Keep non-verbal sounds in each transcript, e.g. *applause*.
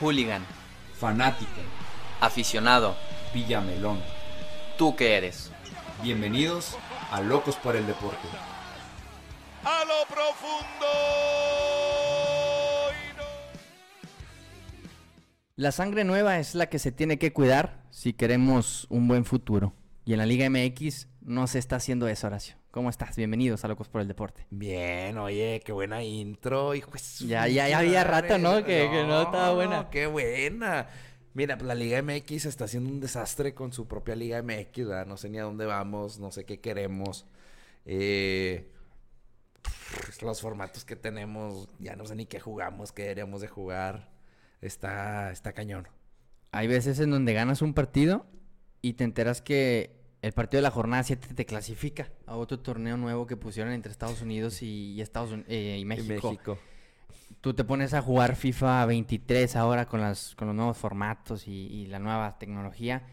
Hooligan. Fanático. Aficionado. Villamelón. ¿Tú qué eres? Bienvenidos a Locos por el Deporte. A lo profundo. La sangre nueva es la que se tiene que cuidar si queremos un buen futuro. Y en la Liga MX no se está haciendo eso, Horacio. ¿Cómo estás? Bienvenidos a Locos por el Deporte. Bien, oye, qué buena intro, hijo. Ya, ya, ya había rato, ¿no? Que, que no estaba buena. Qué buena. Mira, pues la Liga MX está haciendo un desastre con su propia Liga MX, ¿verdad? No sé ni a dónde vamos, no sé qué queremos. Eh, los formatos que tenemos, ya no sé ni qué jugamos, qué deberíamos de jugar. Está, está cañón. Hay veces en donde ganas un partido y te enteras que el partido de la jornada 7 te clasifica a otro torneo nuevo que pusieron entre Estados Unidos y, Estados eh, y México. México. Tú te pones a jugar FIFA 23 ahora con, las, con los nuevos formatos y, y la nueva tecnología.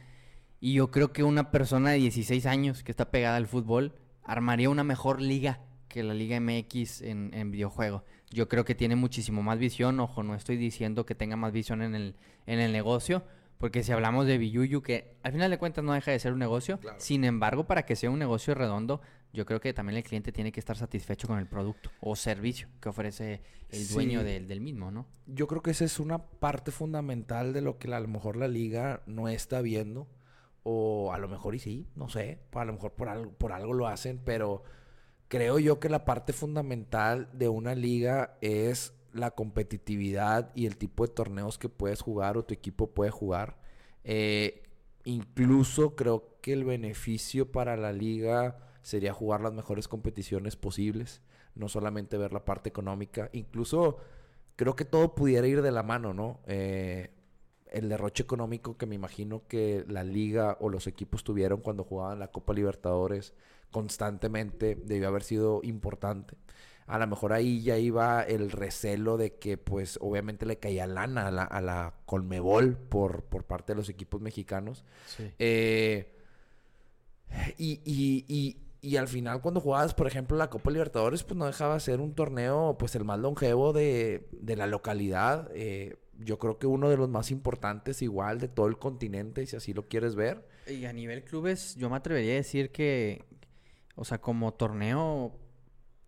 Y yo creo que una persona de 16 años que está pegada al fútbol armaría una mejor liga que la Liga MX en, en videojuego. Yo creo que tiene muchísimo más visión. Ojo, no estoy diciendo que tenga más visión en el, en el negocio, porque si hablamos de Biyuyu, que al final de cuentas no deja de ser un negocio, Claro. sin embargo, para que sea un negocio redondo, yo creo que también el cliente tiene que estar satisfecho con el producto o servicio que ofrece el dueño Sí. del, del mismo, ¿no? Yo creo que esa es una parte fundamental de lo que a lo mejor la liga no está viendo. O a lo mejor y sí, no sé. A lo mejor por algo, por algo lo hacen, pero creo yo que la parte fundamental de una liga es la competitividad y el tipo de torneos que puedes jugar o tu equipo puede jugar. Eh, incluso creo que el beneficio para la liga sería jugar las mejores competiciones posibles, no solamente ver la parte económica. Incluso creo que todo pudiera ir de la mano, ¿no? Eh, el derroche económico que me imagino que la liga o los equipos tuvieron cuando jugaban la Copa Libertadores constantemente debió haber sido importante. A lo mejor ahí ya iba el recelo de que pues obviamente le caía lana a la, a la Colmebol por, por parte de los equipos mexicanos. Eh, y, y, y, y al final cuando jugabas, por ejemplo, la Copa Libertadores, pues no dejaba de ser un torneo, pues el más longevo de, de la localidad. Eh, yo creo que uno de los más importantes igual de todo el continente, si así lo quieres ver. Y a nivel clubes, yo me atrevería a decir que, o sea, como torneo,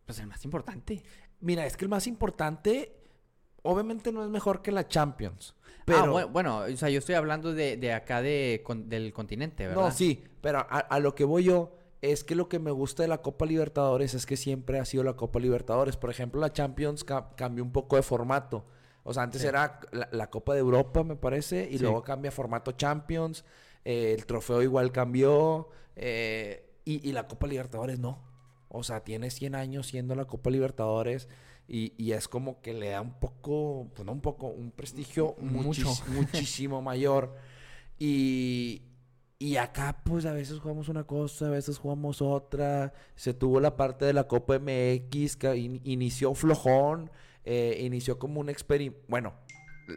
pues el más importante. Mira, es que el más importante, obviamente no es mejor que la Champions. Pero, Ah, bueno, bueno, o sea, yo estoy hablando de, de acá de, con- del continente, ¿verdad? No, sí, pero a, a lo que voy yo es que lo que me gusta de la Copa Libertadores es que siempre ha sido la Copa Libertadores. Por ejemplo, la Champions ca- cambió un poco de formato. O sea, antes Sí. era la, la Copa de Europa, me parece, y Sí. luego cambia formato Champions. eh, el trofeo igual cambió. eh, y, y la Copa Libertadores no. O sea, tiene 100 años siendo la Copa Libertadores. Y, y es como que le da un poco, pues no un poco, un prestigio Mucho. muchis- muchísimo *laughs* mayor. Y, y acá, pues a veces jugamos una cosa, a veces jugamos otra. Se tuvo la parte de la Copa MX que in- inició flojón, eh, inició como un experimento. Bueno,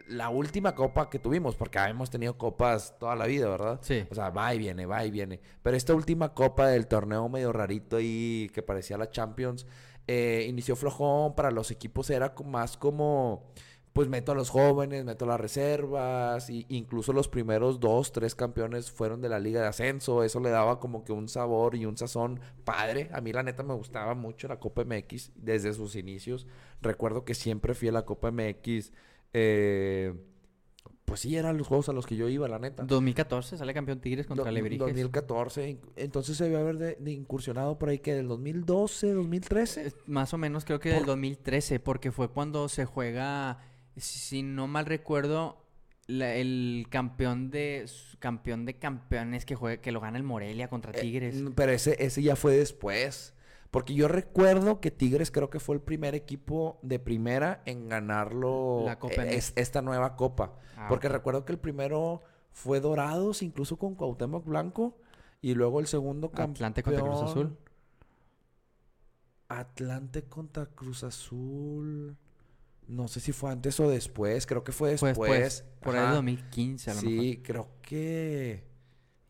la última copa que tuvimos, porque hemos tenido copas toda la vida, ¿verdad? Sí. O sea, va y viene, va y viene. Pero esta última copa del torneo medio rarito ahí que parecía la Champions, eh, inició flojón. Para los equipos era más como, pues meto a los jóvenes, meto a las reservas. Y incluso los primeros dos, tres campeones fueron de la Liga de Ascenso. Eso le daba como que un sabor y un sazón padre. A mí la neta me gustaba mucho la Copa MX desde sus inicios. Recuerdo que siempre fui a la Copa MX. Eh, pues sí, eran los juegos a los que yo iba, la neta. 2014 sale campeón Tigres contra Alebrijes. 2014. in- Entonces se debió haber de, de incursionado por ahí que del 2012, 2013. Eh, Más o menos creo que del 2013, porque fue cuando se juega, si no mal recuerdo, la- el campeón de campeón de campeones que juega, que lo gana el Morelia contra Eh, Tigres. pero ese, ese ya fue después. Porque yo recuerdo que Tigres creo que fue el primer equipo de primera en ganarlo La Copa eh, es- esta nueva copa. Ah, Porque ok. recuerdo que el primero fue Dorados, incluso con Cuauhtémoc Blanco. Y luego el segundo campeón. Atlante contra Cruz Azul. Atlante contra Cruz Azul. No sé si fue antes o después. Creo que fue después. después, por ahí de Ajá. 2015 a lo mejor. Sí, creo que.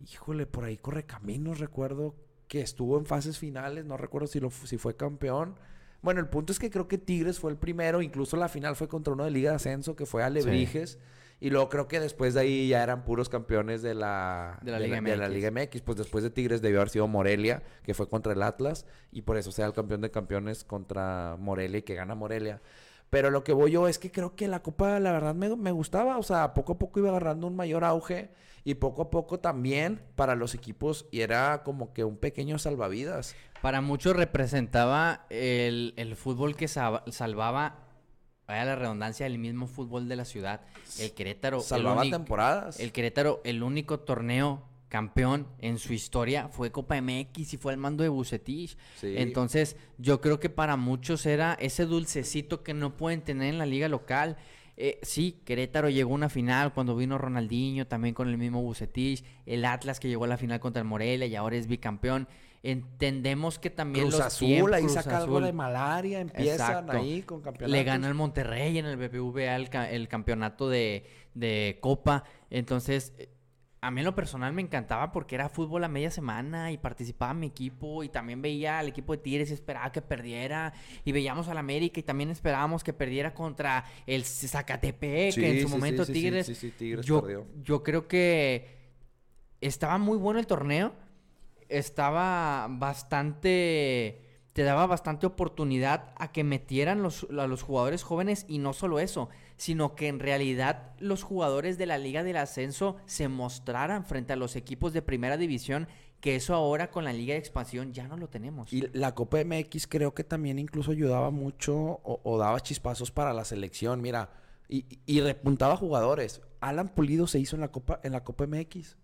Híjole, por ahí corre caminos. Recuerdo que estuvo en fases finales. No recuerdo si, lo, si fue campeón. Bueno, el punto es que creo que Tigres fue el primero. Incluso la final fue contra uno de Liga de Ascenso, que fue Alebrijes. Y luego creo que después de ahí ya eran puros campeones de la, De la Liga MX. Liga MX. Pues después de Tigres debió haber sido Morelia, que fue contra el Atlas. Y por eso sea el campeón de campeones contra Morelia y que gana Morelia. Pero lo que voy yo es que creo que la Copa, la verdad, me, me gustaba. O sea, poco a poco iba agarrando un mayor auge. Y poco a poco también para los equipos. Y era como que un pequeño salvavidas. Para muchos representaba el, el fútbol que sa- salvaba, vaya la redundancia, el mismo fútbol de la ciudad. El Querétaro. el Salvaba temporadas. El Querétaro, el único torneo campeón en su historia fue Copa MX y fue al mando de Bucetich. Sí. Entonces, yo creo que para muchos era ese dulcecito que no pueden tener en la liga local. Eh, sí, Querétaro llegó a una final cuando vino Ronaldinho, también con el mismo Bucetich. El Atlas que llegó a la final contra el Morelia y ahora es bicampeón. Entendemos que también Cruz los Azul, tiempos- ahí Cruz saca algo Azul. de malaria, empiezan Exacto. ahí con campeonatos. Le gana el Monterrey en el BBVA el, el campeonato de, de Copa. Entonces, a mí en lo personal me encantaba porque era fútbol a media semana y participaba mi equipo y también veía al equipo de Tigres y esperaba que perdiera. Y veíamos al América y también esperábamos que perdiera contra el Zacatepec, Sí, que en su sí, momento sí, Tigres yo, perdió. yo creo que estaba muy bueno el torneo. Estaba bastante. Te daba bastante oportunidad a que metieran los, a los jugadores jóvenes y no solo eso, sino que en realidad los jugadores de la Liga del Ascenso se mostraran frente a los equipos de primera división, que eso ahora con la Liga de Expansión ya no lo tenemos. Y la Copa MX creo que también incluso ayudaba mucho o, daba chispazos para la selección, mira, y, y repuntaba jugadores. Alan Pulido se hizo en la Copa en la Copa MX.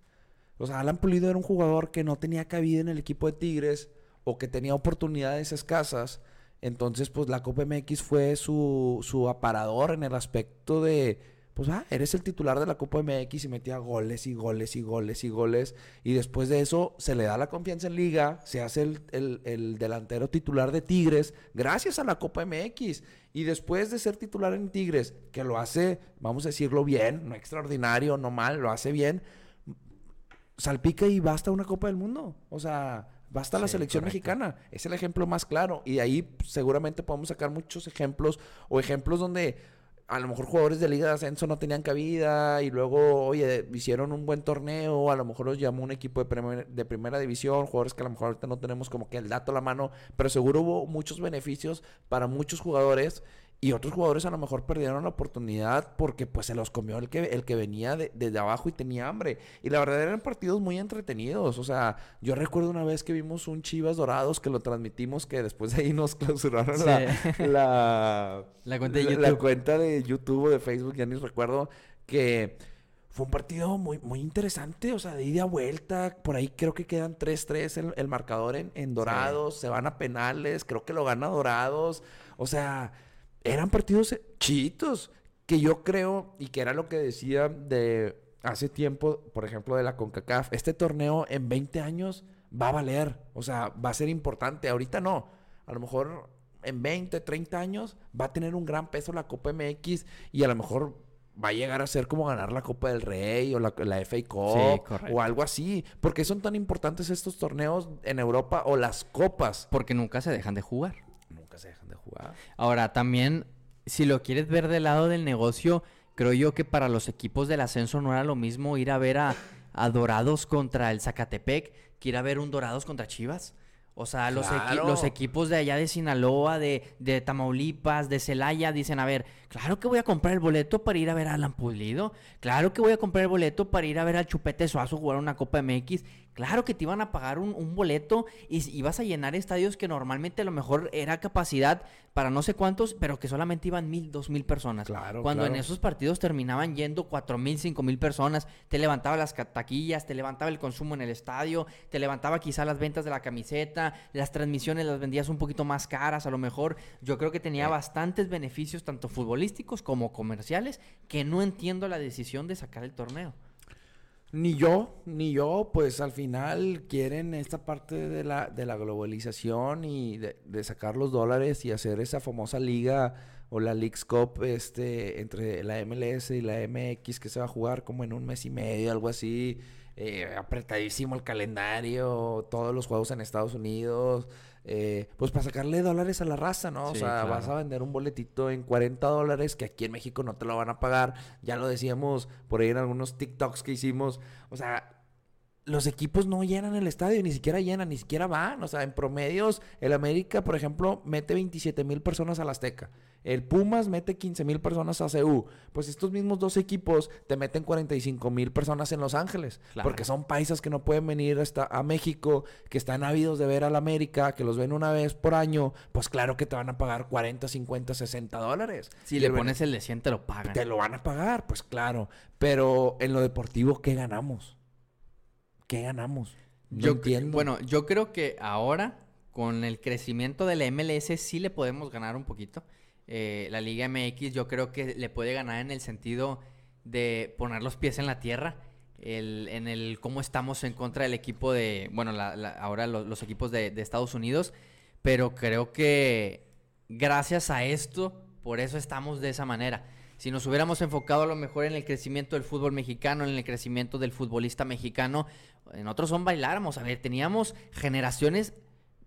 O sea, Alan Pulido era un jugador que no tenía cabida en el equipo de Tigres o que tenía oportunidades escasas. Entonces, pues la Copa MX fue su, su aparador en el aspecto de, pues, ah, eres el titular de la Copa MX y metía goles y goles y goles y goles. Y después de eso se le da la confianza en liga, se hace el, el- el delantero titular de Tigres gracias a la Copa MX. Y después de ser titular en Tigres, que lo hace, vamos a decirlo bien, no extraordinario, no mal, lo hace bien, salpica y basta una Copa del Mundo. O sea, basta la Sí, selección correcto. mexicana. Es el ejemplo más claro. Y de ahí seguramente podemos sacar muchos ejemplos o ejemplos donde a lo mejor jugadores de Liga de Ascenso no tenían cabida y luego, oye, hicieron un buen torneo, a lo mejor los llamó un equipo de, primer- de primera división, jugadores que a lo mejor ahorita no tenemos como que el dato a la mano, pero seguro hubo muchos beneficios para muchos jugadores y otros jugadores a lo mejor perdieron la oportunidad porque pues se los comió el que, el que venía de, desde abajo y tenía hambre. Y la verdad eran partidos muy entretenidos. O sea, yo recuerdo una vez que vimos un Chivas Dorados que lo transmitimos que después de ahí nos *laughs* clausuraron Sí. la, la, *laughs* La cuenta de YouTube. la cuenta de YouTube o de Facebook, ya ni recuerdo, que fue un partido muy, muy interesante, o sea, de ida a vuelta, por ahí creo que quedan 3-3 el, el marcador en, en Dorados, se van a penales, creo que lo gana Dorados, o sea, eran partidos chitos, que yo creo, y que era lo que decía de hace tiempo, por ejemplo, de la CONCACAF, este torneo en 20 años va a valer, o sea, va a ser importante, ahorita no, a lo mejor en 20, 30 años va a tener un gran peso la Copa MX y a lo mejor va a llegar a ser como ganar la Copa del Rey o la, la FA Cup o algo así. ¿Por qué son tan importantes estos torneos en Europa o las copas? Porque nunca se dejan de jugar. Nunca se dejan de jugar. Ahora, también, si lo quieres ver del lado del negocio, creo yo que para los equipos del ascenso no era lo mismo ir a ver a, a Dorados contra el Zacatepec que ir a ver un Dorados contra Chivas. O sea, los, equi- Claro. los equipos de allá de Sinaloa, de, de Tamaulipas, de Celaya, dicen, a ver, claro que voy a comprar el boleto para ir a ver a Alan Pulido, claro que voy a comprar el boleto para ir a ver al Chupete Suazo jugar una Copa MX, claro que te iban a pagar un, un boleto y ibas a llenar estadios que normalmente a lo mejor era capacidad para no sé cuántos, pero que solamente iban mil, dos mil personas. Claro, Cuando en esos partidos terminaban yendo cuatro mil, cinco mil personas, te levantaba las taquillas, te levantaba el consumo en el estadio, te levantaba quizá las ventas de la camiseta, las transmisiones las vendías un poquito más caras a lo mejor. Yo creo que tenía bastantes beneficios, tanto futbolísticos como comerciales, que no entiendo la decisión de sacar el torneo. Ni yo, ni yo, pues al final quieren esta parte de la, de la globalización y de, de sacar los dólares y hacer esa famosa liga o la Leagues Cup este, entre la MLS y la MX que se va a jugar como en un mes y medio, algo así. eh, apretadísimo el calendario, todos los juegos en Estados Unidos, eh, pues para sacarle dólares a la raza, ¿no? o sea, vas a vender un boletito en 40 dólares que aquí en México no te lo van a pagar. Ya lo decíamos por ahí en algunos TikToks que hicimos. O sea, los equipos no llenan el estadio, ni siquiera llenan, ni siquiera van. O sea, en promedios, el América, por ejemplo, mete 27 mil personas al Azteca. El Pumas mete 15 mil personas a CU. Pues estos mismos dos equipos te meten 45 mil personas en Los Ángeles. Claro. Porque son paisas que no pueden venir hasta a México, que están ávidos de ver al América, que los ven una vez por año. Pues claro que te van a pagar 40, 50, 60 dólares. Si Y le pones el de 100 te lo pagan. te lo van a pagar, pues claro. Pero en lo deportivo, ¿qué ganamos? ¿Qué ganamos? No yo, entiendo. Bueno, yo creo que ahora, con el crecimiento de la MLS, sí le podemos ganar un poquito. Eh, la Liga MX yo creo que le puede ganar en el sentido de poner los pies en la tierra. El, en el cómo estamos en contra del equipo de, bueno, la- la- ahora lo- los equipos de, de Estados Unidos, pero creo que gracias a esto, por eso estamos de esa manera. Si nos hubiéramos enfocado a lo mejor en el crecimiento del fútbol mexicano, en el crecimiento del futbolista mexicano, en otros son bailáramos. A ver, teníamos generaciones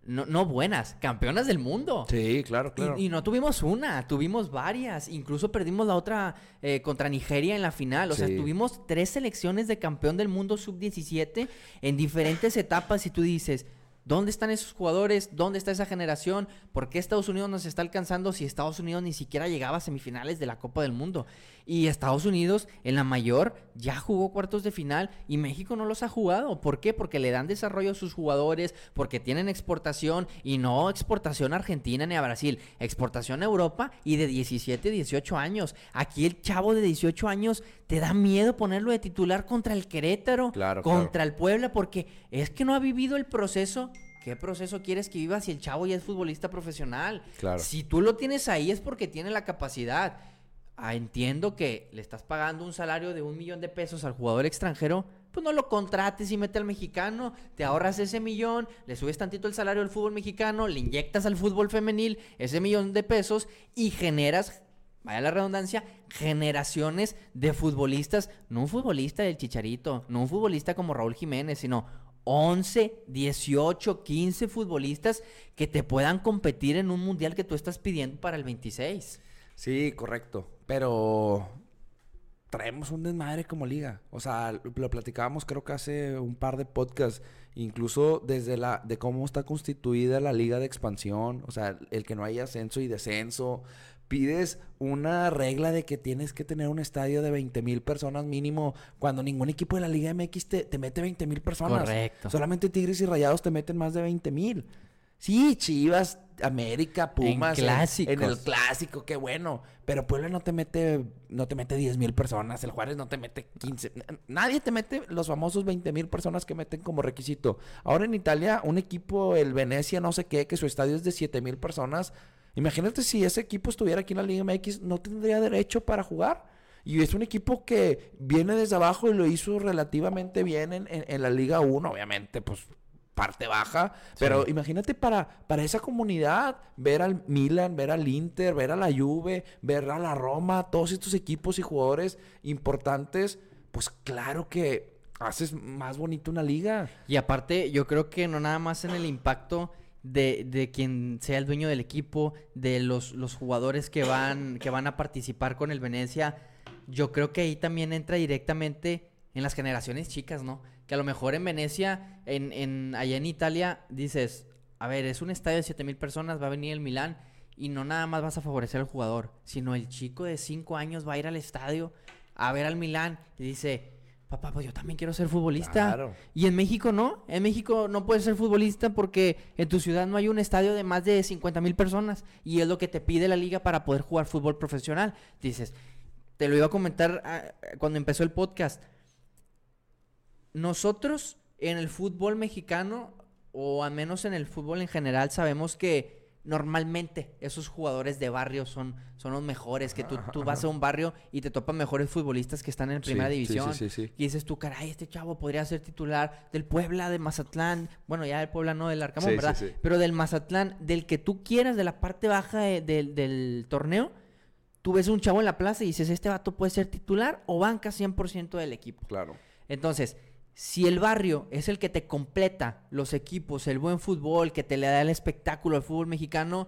no, no buenas, campeonas del mundo. Sí, claro, claro. Y, no tuvimos una, tuvimos varias. Incluso perdimos la otra eh, contra Nigeria en la final. O sea, tuvimos tres selecciones de campeón del mundo sub-17 en diferentes etapas. Y tú dices, ¿dónde están esos jugadores? ¿Dónde está esa generación? ¿Por qué Estados Unidos nos está alcanzando si Estados Unidos ni siquiera llegaba a semifinales de la Copa del Mundo? Y Estados Unidos en la mayor ya jugó cuartos de final y México no los ha jugado. ¿Por qué? Porque le dan desarrollo a sus jugadores, porque tienen exportación y no exportación a Argentina ni a Brasil, exportación a Europa y de 17, 18 años. Aquí el chavo de 18 años te da miedo ponerlo de titular contra el Querétaro, Claro, claro. contra el Puebla, porque es que no ha vivido el proceso. ¿Qué proceso quieres que viva si el chavo ya es futbolista profesional? Claro. Si tú lo tienes ahí es porque tiene la capacidad. Ah, entiendo que le estás pagando un salario de un millón de pesos al jugador extranjero, pues no lo contrates y mete al mexicano, te ahorras ese millón, le subes tantito el salario al fútbol mexicano, le inyectas al fútbol femenil ese millón de pesos y generas, vaya la redundancia, generaciones de futbolistas, no un futbolista del Chicharito, no un futbolista como Raúl Jiménez, sino 11, 18, 15 futbolistas que te puedan competir en un mundial que tú estás pidiendo para el 26. Sí, correcto. Pero traemos un desmadre como liga. O sea, lo platicábamos creo que hace un par de podcasts. Incluso desde la de cómo está constituida la liga de expansión. O sea, el que no haya ascenso y descenso. Pides una regla de que tienes que tener un estadio de 20 mil personas mínimo cuando ningún equipo de la Liga MX te, te mete 20 mil personas. Correcto. Solamente Tigres y Rayados te meten más de 20 mil. Sí, Chivas, América, Pumas. clásicos. En el clásico, qué bueno. Pero Puebla no te mete, no te mete 10 mil personas. El Juárez no te mete 15. N- Nadie te mete los famosos 20 mil personas que meten como requisito. Ahora en Italia, un equipo, el Venecia, no sé qué, que su estadio es de 7 mil personas. Imagínate si ese equipo estuviera aquí en la Liga MX, no tendría derecho para jugar. Y es un equipo que viene desde abajo y lo hizo relativamente bien en, en- en la Liga 1, obviamente, pues parte baja. Pero imagínate para, para esa comunidad, ver al Milan, ver al Inter, ver a la Juve, ver a la Roma, todos estos equipos y jugadores importantes, pues claro que haces más bonito una liga. Y aparte, yo creo que no nada más en el impacto de, de quien sea el dueño del equipo, de los, los jugadores que van, que van a participar con el Venecia, yo creo que ahí también entra directamente en las generaciones chicas, ¿no? Que a lo mejor en Venecia, en, en, allá en Italia, dices, a ver, es un estadio de 7 mil personas, va a venir el Milán, y no nada más vas a favorecer al jugador, sino el chico de 5 años va a ir al estadio a ver al Milán y dice, papá, pues yo también quiero ser futbolista. Claro. Y en México no, en México no puedes ser futbolista porque en tu ciudad no hay un estadio de más de 50 mil personas y es lo que te pide la liga para poder jugar fútbol profesional. Dices, te lo iba a comentar ah, cuando empezó el podcast. Nosotros en el fútbol mexicano, o al menos en el fútbol en general, sabemos que normalmente esos jugadores de barrio son, son los mejores, que tú, tú vas a un barrio y te topan mejores futbolistas que están en primera Sí, división. sí, sí, sí. Y dices tú, caray, este chavo podría ser titular del Puebla, de Mazatlán, bueno, ya del Puebla no, del Arcamón, ¿verdad? sí. Pero del Mazatlán, del que tú quieras, de la parte baja de- del- del torneo, tú ves un chavo en la plaza y dices, este vato puede ser titular o banca 100% del equipo. Claro. Entonces, Si el barrio es el que te completa los equipos, el buen fútbol, que te le da el espectáculo al fútbol mexicano,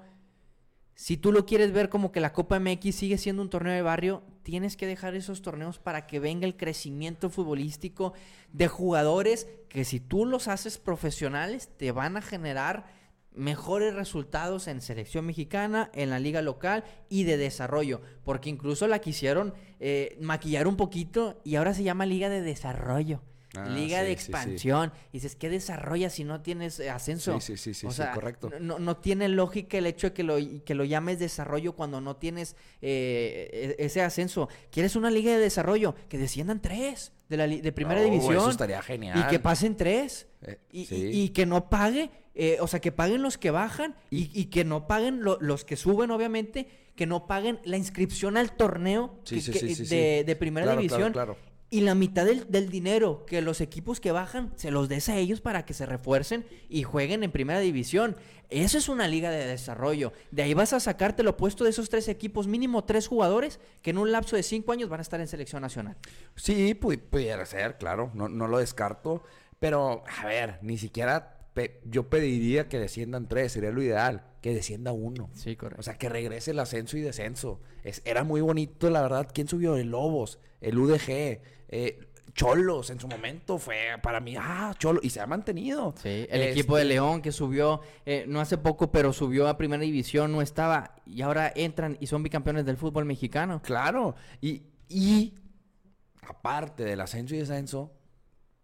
si tú lo quieres ver como que la Copa MX sigue siendo un torneo de barrio, tienes que dejar esos torneos para que venga el crecimiento futbolístico de jugadores que si tú los haces profesionales te van a generar mejores resultados en selección mexicana, en la liga local y de desarrollo, porque incluso la quisieron eh, maquillar un poquito y ahora se llama liga de desarrollo. Ah, liga de sí, sí, sí. expansión. Y dices, ¿qué desarrollas si no tienes eh, ascenso? Sí, sí, sí, sí, o sí, sea, correcto. No, no tiene lógica el hecho de que lo, que lo llames desarrollo cuando no tienes eh, e- ese ascenso. ¿Quieres una liga de desarrollo? Que desciendan tres de, la de primera No, división. eso estaría genial. Y que pasen tres. Eh, y, y- y que no pague, eh, o sea, que paguen los que bajan y, y que no paguen lo- los que suben, obviamente, que no paguen la inscripción al torneo que- que- de, primera Claro, división. claro, claro. Y la mitad del, dinero que los equipos que bajan se los des a ellos para que se refuercen y jueguen en primera división. Eso es una liga de desarrollo. De ahí vas a sacarte lo opuesto de esos tres equipos, mínimo tres jugadores que en un lapso de cinco años van a estar en selección nacional. Sí, pu- pudiera ser, claro, no, no lo descarto. Pero, a ver, ni siquiera pe- yo pediría que desciendan tres, sería lo ideal, que descienda uno. Sí, correcto. O sea, que regrese el ascenso y descenso. Es, era muy bonito, la verdad. ¿Quién subió? El Lobos, el UDG, eh, Cholos en su momento fue para mí, ah, Cholo, y se ha mantenido. Sí, el equipo de Este, León que subió, eh, no hace poco, pero subió a primera división, no estaba, y ahora entran y son bicampeones del fútbol mexicano. Claro, y, y aparte del ascenso y descenso,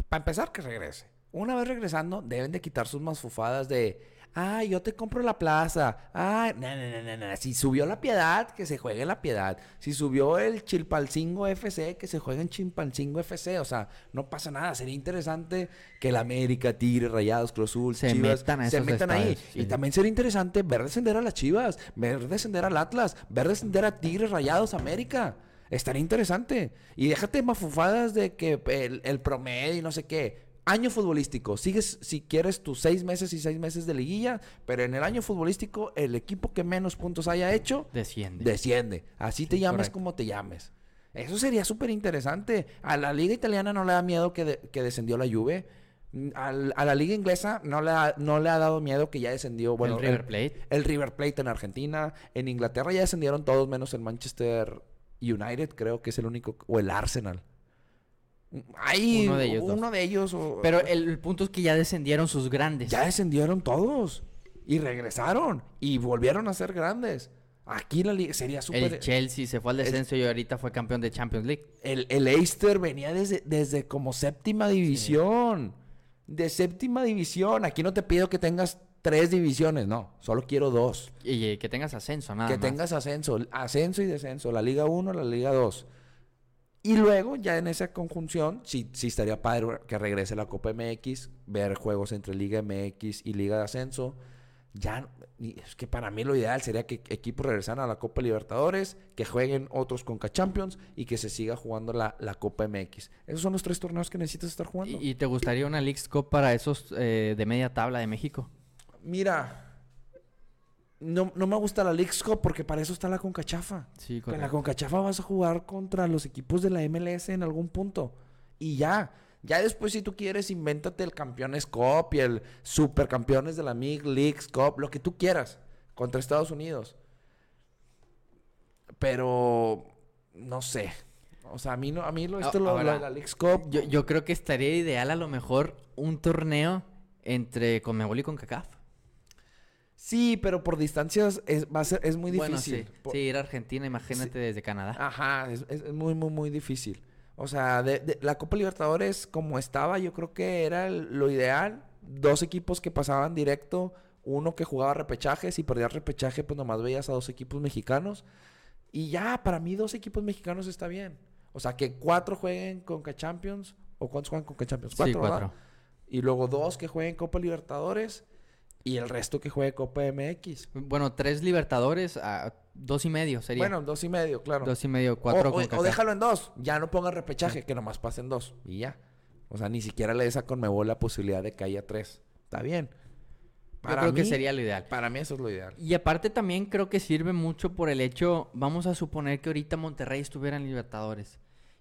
para empezar que regrese. Una vez regresando, deben de quitar sus masfufadas de, ah, yo te compro la plaza, ah, no, no, no, no, no. si subió la piedad, que se juegue la piedad, si subió el Chilpalcingo FC, que se juegue en Chilpalcingo FC, o sea, no pasa nada, sería interesante que el América, Tigre, Rayados, Cruz Azul, Se Chivas, metan a se metan ahí. sí. Y también sería interesante ver descender a las Chivas, ver descender al Atlas, ver descender a Tigres Rayados América. Estaría interesante. Y déjate mafufadas de que el, el promedio y no sé qué. Año futbolístico. Sigues, si quieres, tus seis meses y seis meses de liguilla, pero en el año futbolístico, el equipo que menos puntos haya hecho, Desciende. desciende. Así te llames correcto. como te llames. Eso sería súper interesante. A la liga italiana no le da miedo que, de- que descendió la Juve. Mm, al- a la liga inglesa no le, ha, no le ha dado miedo que ya descendió. Bueno, el River Plate. el River Plate en Argentina. En Inglaterra ya descendieron todos menos el Manchester United, creo que es el único. O el Arsenal. Hay Uno de ellos. Uno de ellos. o- Pero el, el punto es que ya descendieron sus grandes. ya descendieron todos. Y regresaron. Y volvieron a ser grandes. Aquí la liga sería súper. el Chelsea se fue al descenso y ahorita fue campeón de Champions League. El, el Leicester venía desde, desde como séptima división. De séptima división. Aquí no te pido que tengas tres divisiones, no. Solo quiero dos. Y que tengas ascenso, nada que más. tengas ascenso. Ascenso y descenso. La Liga 1, la Liga 2. Y luego, ya en esa conjunción, sí, sí estaría padre que regrese la Copa MX, ver juegos entre Liga MX y Liga de Ascenso. Ya, es que para mí lo ideal sería que equipos regresaran a la Copa Libertadores, que jueguen otros Conca Champions y que se siga jugando la, la Copa MX. Esos son los tres torneos que necesitas estar jugando. ¿Y, y te gustaría una Leagues Cup para esos eh, de media tabla de México? Mira, no, no me gusta la Leagues Cup porque para eso está la Concachafa. Sí, Con la. Concachafa vas a jugar contra los equipos de la MLS en algún punto. Y ya. Ya después, si tú quieres, invéntate el Campeones Cup y el Supercampeones de la MIG Leagues Cup, lo que tú quieras, contra Estados Unidos. Pero, no sé. O sea, a mí, no, a mí lo, esto, A- lo, ahora, de la Leagues Cup. Yo, yo creo que estaría ideal a lo mejor un torneo entre Conmebol y CONCACAF. Sí, pero por distancias es, va a ser, es muy Bueno, difícil. sí. Por- Sí, ir a Argentina, imagínate desde Canadá. Ajá, es, es muy, muy, muy difícil. O sea, de, de- la Copa Libertadores, como estaba, yo creo que era el- lo ideal. Dos equipos que pasaban directo, uno que jugaba repechajes y perdía repechaje, pues nomás veías a dos equipos mexicanos. Y ya, para mí, dos equipos mexicanos está bien. O sea, que cuatro jueguen Conca Champions. ¿O cuántos juegan Conca Champions? Sí, Cuatro, ¿verdad? cuatro. Y luego dos que jueguen Copa Libertadores. Y el resto que juegue Copa MX. Bueno, tres Libertadores, a dos y medio sería. Bueno, dos y medio, claro. dos y medio, cuatro o, o- déjalo en dos. Ya no pongas repechaje, que nomás pasen dos. Y ya. O sea, ni siquiera le des a Conmebol la posibilidad de que haya tres. Está bien. Yo creo que sería lo ideal. Para mí eso es lo ideal. Y aparte también creo que sirve mucho por el hecho, vamos a suponer que ahorita Monterrey estuviera en Libertadores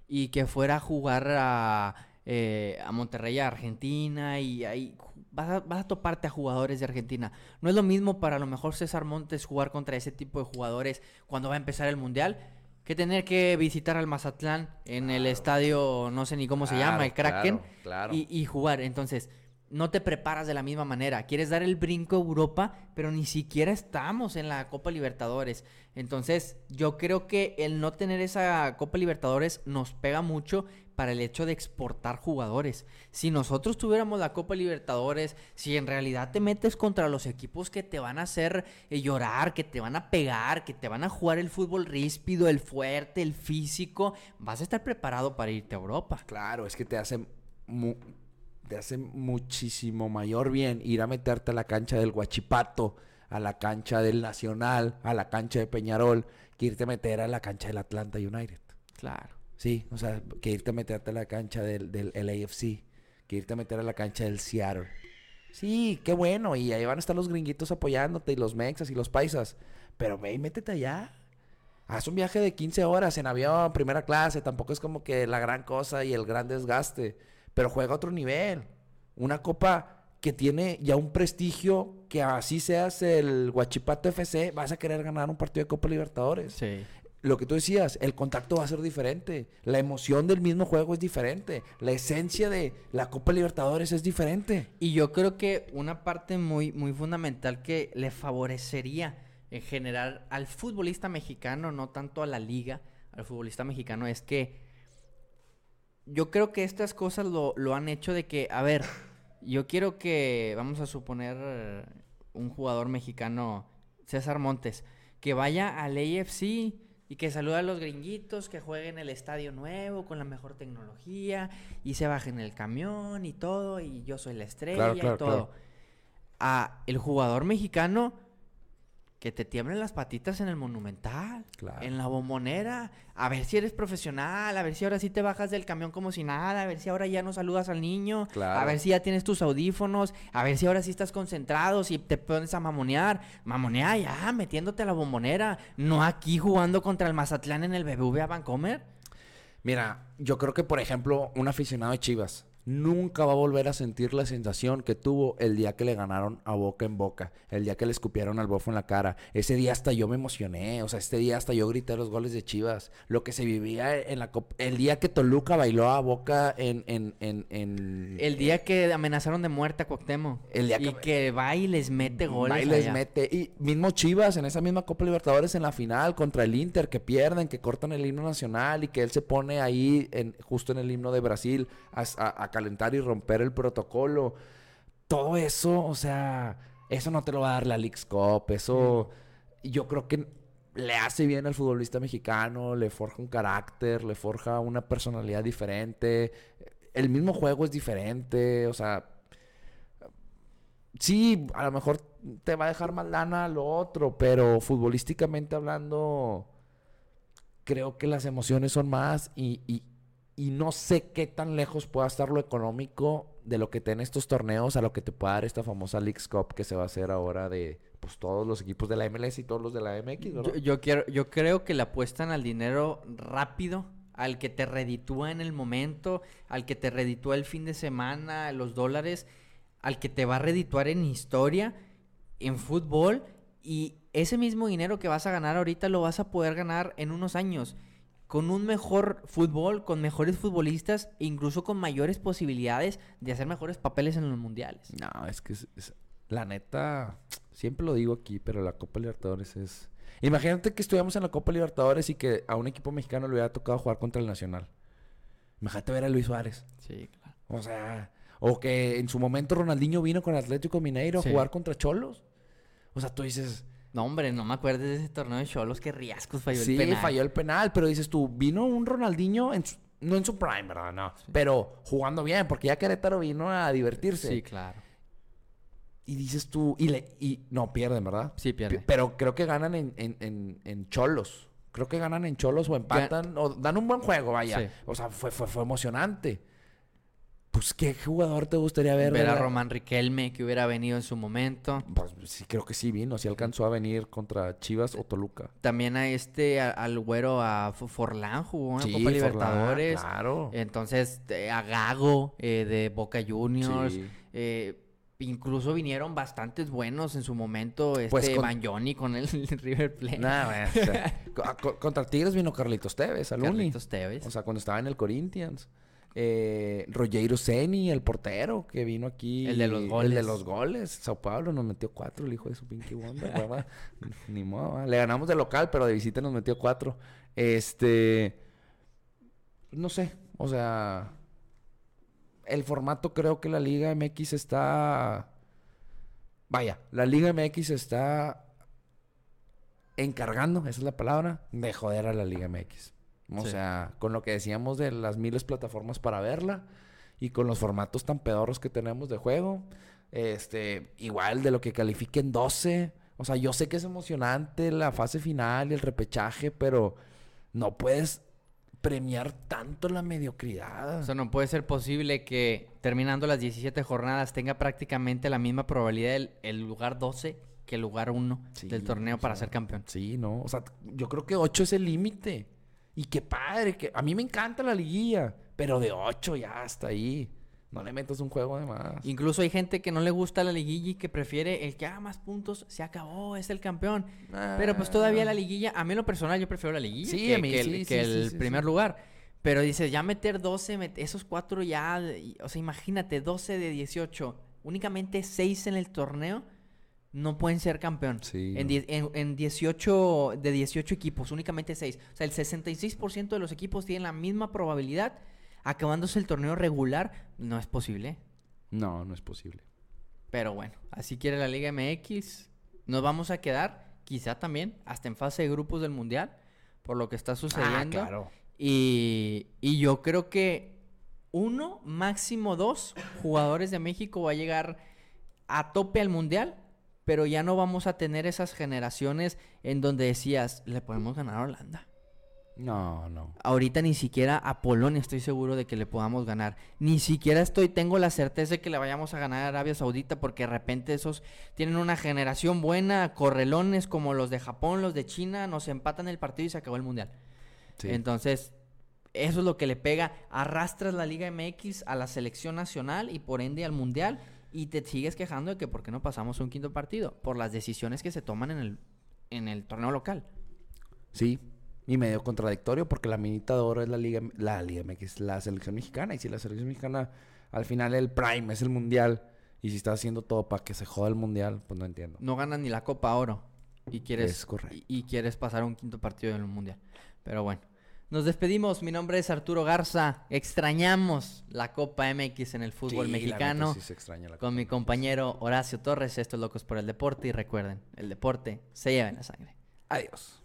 y que fuera a jugar a eh, a Monterrey, a Argentina, y ahí vas a, vas a toparte a jugadores de Argentina. No es lo mismo para a lo mejor César Montes jugar contra ese tipo de jugadores cuando va a empezar el Mundial que tener que visitar al Mazatlán en el estadio, no sé ni cómo se llama, el Kraken, claro, claro. Y, y jugar. Entonces, no te preparas de la misma manera. Quieres dar el brinco a Europa, pero ni siquiera estamos en la Copa Libertadores. Entonces, yo creo que el no tener esa Copa Libertadores nos pega mucho para el hecho de exportar jugadores. Si nosotros tuviéramos la Copa Libertadores, si en realidad te metes contra los equipos que te van a hacer eh, llorar, que te van a pegar, que te van a jugar el fútbol ríspido, el fuerte, el físico, vas a estar preparado para irte a Europa. Claro, es que te hace, te hace muchísimo mayor bien ir a meterte a la cancha del Guachipato, a la cancha del Nacional, a la cancha de Peñarol, que irte a meter a la cancha del Atlanta United. Claro. Sí, o sea, que irte a meterte a la cancha del, del LAFC, que irte a meter a la cancha del Seattle. Sí, qué bueno, y ahí van a estar los gringuitos apoyándote, y los mexas y los paisas. Pero ve y métete allá. Haz un viaje de 15 horas en avión, primera clase, tampoco es como que la gran cosa y el gran desgaste. Pero juega a otro nivel. Una copa que tiene ya un prestigio que así seas el Guachipato FC, vas a querer ganar un partido de Copa Libertadores Sí. lo que tú decías, el contacto va a ser diferente. La emoción del mismo juego es diferente. La esencia de la Copa Libertadores es diferente. Y yo creo que una parte muy, muy fundamental que le favorecería en general al futbolista mexicano, no tanto a la liga, al futbolista mexicano, es que yo creo que estas cosas lo, lo han hecho de que, a ver, yo quiero que, vamos a suponer, un jugador mexicano, César Montes, que vaya al AFC y que salude a los gringuitos, que juegue en el estadio nuevo, con la mejor tecnología, y se baje en el camión y todo, y yo soy la estrella claro, y todo. claro. A el jugador mexicano que te tiemblen las patitas en el Monumental, Claro. en la bombonera, a ver si eres profesional, a ver si ahora sí te bajas del camión como si nada, a ver si ahora ya no saludas al niño, Claro. a ver si ya tienes tus audífonos, a ver si ahora sí estás concentrado, si te pones a mamonear, mamonea ya, metiéndote a la bombonera, no aquí jugando contra el Mazatlán en el BBVA Vancomer. Mira, yo creo que, por ejemplo, un aficionado de Chivas nunca va a volver a sentir la sensación que tuvo el día que le ganaron a boca en boca, el día que le escupieron al bofo en la cara. Ese día hasta yo me emocioné, o sea, este día hasta yo grité los goles de Chivas. Lo que se vivía en la Copa, el día que Toluca bailó a boca en, en, en, en- El día que amenazaron de muerte a Cuauhtémoc. El día y que- que va y les mete goles. Va y les allá. mete. Y mismo Chivas en esa misma Copa Libertadores en la final contra el Inter, que pierden, que cortan el himno nacional y que él se pone ahí en, justo en el himno de Brasil a, a- a calentar y romper el protocolo. Todo eso, o sea, eso no te lo va a dar la Leagues Cup. Eso yo creo que le hace bien al futbolista mexicano, le forja un carácter, le forja una personalidad diferente. El mismo juego es diferente, o sea, sí, a lo mejor te va a dejar más lana lo otro, pero futbolísticamente hablando, creo que las emociones son más y, y- y no sé qué tan lejos pueda estar lo económico de lo que tiene estos torneos a lo que te pueda dar esta famosa Leagues Cup que se va a hacer ahora de pues todos los equipos de la MLS y todos los de la MX, ¿verdad? Yo, yo quiero, yo creo que le apuestan al dinero rápido, al que te reditúa en el momento, al que te reditúa el fin de semana, los dólares, al que te va a redituar en historia, en fútbol, y ese mismo dinero que vas a ganar ahorita lo vas a poder ganar en unos años. Con un mejor fútbol, con mejores futbolistas e incluso con mayores posibilidades de hacer mejores papeles en los mundiales. No, es que es- es- la neta, siempre lo digo aquí, pero la Copa Libertadores es... Imagínate que estuviéramos en la Copa Libertadores y que a un equipo mexicano le hubiera tocado jugar contra el Nacional. Imagínate ver a Luis Suárez. Sí, claro. O sea, o que en su momento Ronaldinho vino con Atlético Mineiro Sí. a jugar contra Cholos. O sea, tú dices, No, hombre, no me acuerdo de ese torneo de Cholos, que riascos falló sí, el penal. falló el penal, pero dices tú, vino un Ronaldinho, en su- no en su prime, ¿verdad? No, pero jugando bien, porque ya Querétaro vino a divertirse. Sí, claro. Y dices tú, y, le, y no pierden, ¿verdad? Sí, pierde. Pi- Pero creo que ganan en, en, en, en cholos. Creo que ganan en cholos o empatan. O dan un buen juego, vaya. Sí. O sea, fue, fue, fue emocionante. Pues, ¿qué jugador te gustaría ver? Ver a Román Riquelme, que hubiera venido en su momento. Pues sí, creo que sí vino. Sí alcanzó a venir contra Chivas o Toluca. También a este, a- al güero, a Forlán, jugó en Sí, Copa Forlán, Libertadores. claro. Entonces, eh, a Gago eh, de Boca Juniors. Sí. eh, incluso vinieron bastantes buenos en su momento. Este Pues con- Bagnoni con el *laughs* River Plate. Nah, o sea, contra Tigres vino Carlitos Tevez, al Uni. Carlitos Tevez. O sea, cuando estaba en el Corinthians. Eh, Rogero Ceni, el portero, que vino aquí. El de los El de goles. los goles. Sao Paulo nos metió cuatro, el hijo de su pinky wonder, *laughs* ¿verdad? Ni modo, ¿verdad? Le ganamos de local, pero de visita nos metió cuatro. Este... No sé, o sea... El formato creo que la Liga MX está... Vaya, la Liga MX está encargando, esa es la palabra, de joder a la Liga MX. O Sí. sea, con lo que decíamos de las miles plataformas para verla y con los formatos tan pedorros que tenemos de juego, este, igual de lo que califiquen 12. O sea, yo sé que es emocionante la fase final y el repechaje, pero no puedes premiar tanto la mediocridad. O sea, no puede ser posible que terminando las 17 jornadas tenga prácticamente la misma probabilidad el, el lugar 12 que el lugar 1 Sí, del torneo para sea, ser campeón. Sí, no. O sea, yo creo que 8 es el límite. Y qué padre, que a mí me encanta la liguilla, pero de 8 ya hasta ahí. No le metas un juego de más. Incluso hay gente que no le gusta la liguilla y que prefiere el que haga más puntos, se acabó, es el campeón. Pero pues todavía la liguilla, a mí en lo personal yo prefiero la liguilla Sí, que, a mí que el, sí, que primer lugar. Pero dices, ya meter 12, met- esos cuatro ya, o sea, imagínate, 12 de 18, únicamente 6 en el torneo no pueden ser campeón. Sí, En, no. die- en, en 18, de 18 equipos, únicamente 6. O sea, el 66% de los equipos tienen la misma probabilidad. Acabándose el torneo regular, no es posible. No, no es posible. Pero bueno, así quiere la Liga MX. Nos vamos a quedar, quizá también, hasta en fase de grupos del Mundial, por lo que está sucediendo. Ah, claro. Y, y yo creo que uno, máximo dos jugadores de México va a llegar a tope al Mundial, pero ya no vamos a tener esas generaciones en donde decías, le podemos ganar a Holanda. No, no. Ahorita ni siquiera a Polonia estoy seguro de que le podamos ganar. Ni siquiera estoy, tengo la certeza de que le vayamos a ganar a Arabia Saudita porque de repente esos tienen una generación buena, correlones como los de Japón, los de China, nos empatan el partido y se acabó el mundial. Sí. Entonces, eso es lo que le pega. Arrastras la Liga MX a la selección nacional y por ende al mundial y te sigues quejando de que por qué no pasamos un quinto partido por las decisiones que se toman en el, en el torneo local. Sí. Y medio contradictorio porque la minita de oro es la Liga, la Liga MX, la selección mexicana. Y si la selección mexicana al final el prime es el mundial. Y si está haciendo todo para que se joda el mundial, pues no entiendo. no ganas ni la Copa Oro y quieres Es correcto. y, y quieres pasar un quinto partido en el mundial. Pero bueno, nos despedimos. Mi nombre es Arturo Garza. Extrañamos la Copa MX en el fútbol Sí, la mexicano sí se extraña la con mi compañero Horacio Torres. Esto es Locos por el Deporte y recuerden, el deporte se lleva en la sangre. Adiós.